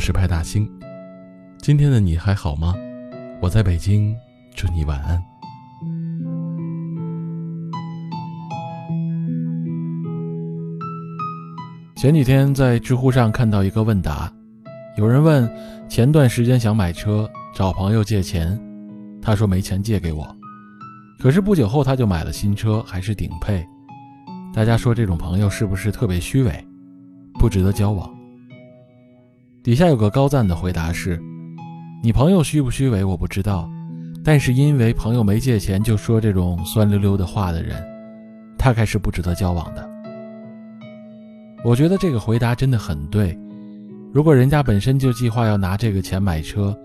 是派大星。今天的你还好吗？我在北京，祝你晚安。前几天在知乎上看到一个问答，有人问：前段时间想买车，找朋友借钱，他说没钱借给我，可是不久后他就买了新车，还是顶配。大家说这种朋友是不是特别虚伪，不值得交往？底下有个高赞的回答是：你朋友虚不虚伪我不知道，但是因为朋友没借钱就说这种酸溜溜的话的人，大概是不值得交往的。我觉得这个回答真的很对。如果人家本身就计划要拿这个钱买车，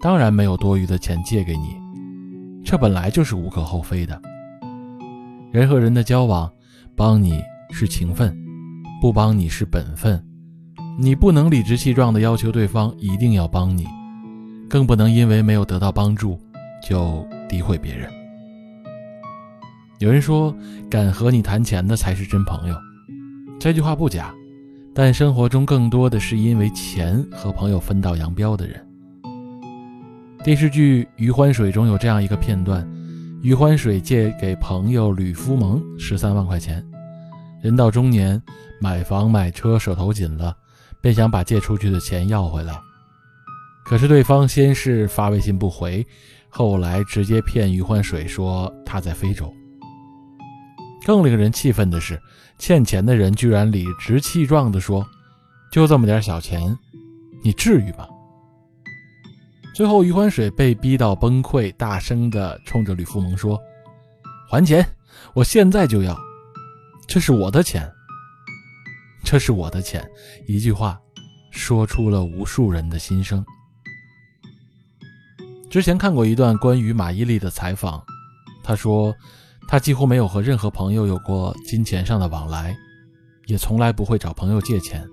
当然没有多余的钱借给你，这本来就是无可厚非的。人和人的交往。帮你是情分，不帮你是本分。你不能理直气壮地要求对方一定要帮你，更不能因为没有得到帮助就诋毁别人。有人说，敢和你谈钱的才是真朋友，这句话不假，但生活中更多的是因为钱和朋友分道扬镳的人。电视剧《余欢水》中有这样一个片段。余欢水借给朋友吕夫蒙十三万块钱，人到中年，买房买车手头紧了，便想把借出去的钱要回来。可是对方先是发微信不回，后来直接骗余欢水说他在非洲。更令人气愤的是，欠钱的人居然理直气壮地说：“就这么点小钱，你至于吗？”最后，余欢水被逼到崩溃，大声地冲着吕富蒙说：“还钱！我现在就要！这是我的钱，这是我的钱！”一句话，说出了无数人的心声。之前看过一段关于马伊琍的采访，她说：“她几乎没有和任何朋友有过金钱上的往来，也从来不会找朋友借钱。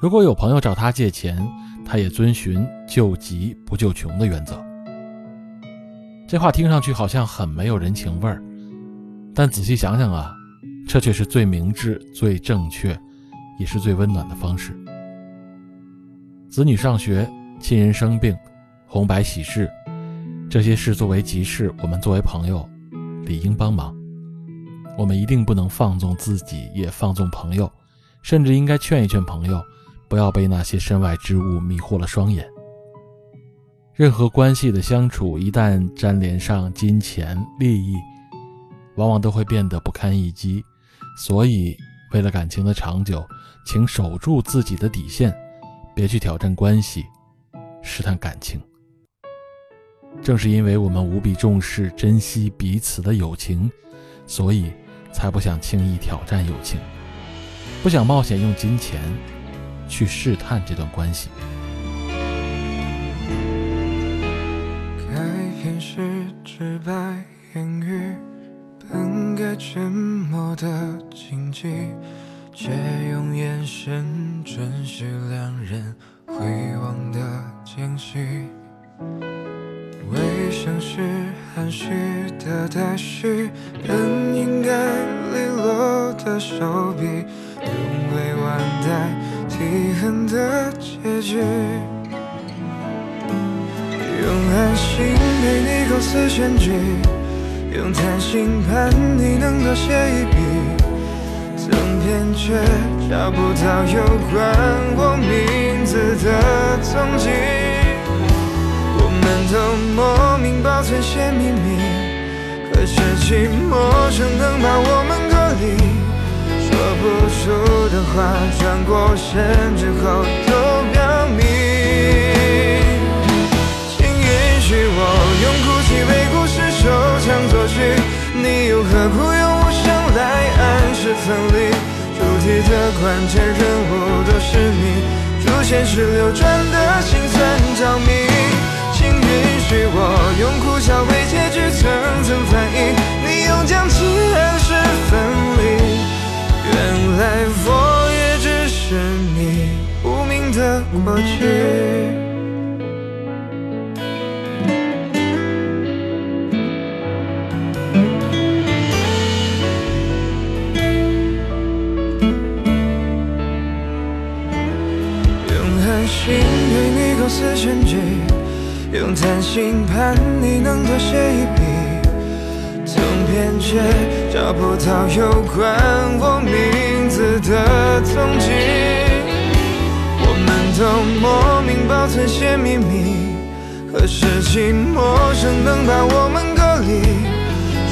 如果有朋友找她借钱，”他也遵循救急不救穷的原则。这话听上去好像很没有人情味儿，但仔细想想啊，这却是最明智、最正确，也是最温暖的方式。子女上学、亲人生病、红白喜事，这些事作为急事，我们作为朋友，理应帮忙。我们一定不能放纵自己，也放纵朋友，甚至应该劝一劝朋友。不要被那些身外之物迷惑了双眼。任何关系的相处，一旦沾连上金钱利益，往往都会变得不堪一击。所以，为了感情的长久，请守住自己的底线，别去挑战关系，试探感情。正是因为我们无比重视、珍惜彼此的友情，所以才不想轻易挑战友情，不想冒险用金钱。去试探这段关系。该掩饰直白言语，本该沉默的禁忌，却用眼神准许两人回望的间隙。微笑是含蓄的待续，本应该利落的手笔，用未完待。遗恨的结局，用安心陪你构思全局，用贪心盼你能多写一笔，赠片却找不到有关我名字的踪迹。我们都莫名保存些秘密，可是寂寞却能把我们隔离。说不出的话，转过身之后关键人物都是你，主线是流转的心酸着迷。请允许我用苦笑为结局层层翻译，你用将其暗示分离。原来我也只是你无名的过去。用贪心盼你能多写一笔，总偏却找不到有关我名字的踪迹。我们都莫名保存些秘密，可是寂寞声能把我们隔离。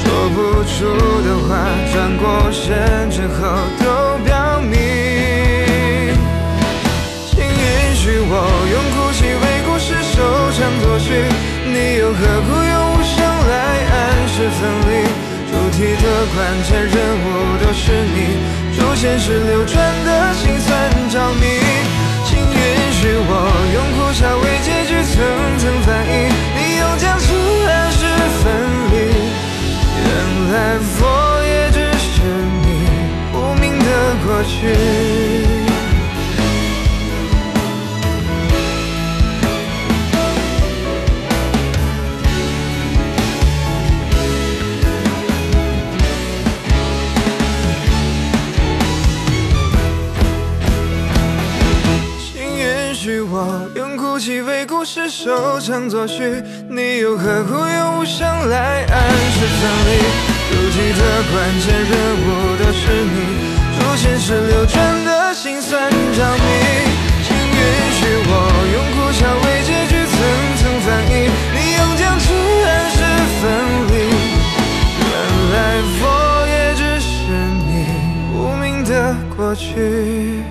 说不出的话，转过身之后都关键人物都是你，主线是流转的心酸着迷。请允许我用苦笑为结局层层翻译，你用将词暗示分离。原来我也只是你无名的过去。为故事收场作序，你又何苦用无声来暗示分离？主题的关键人物都是你，主线是流转的心酸着迷。请允许我用苦笑为结局层层翻译，你用僵持暗示分离。原来我也只是你无名的过去。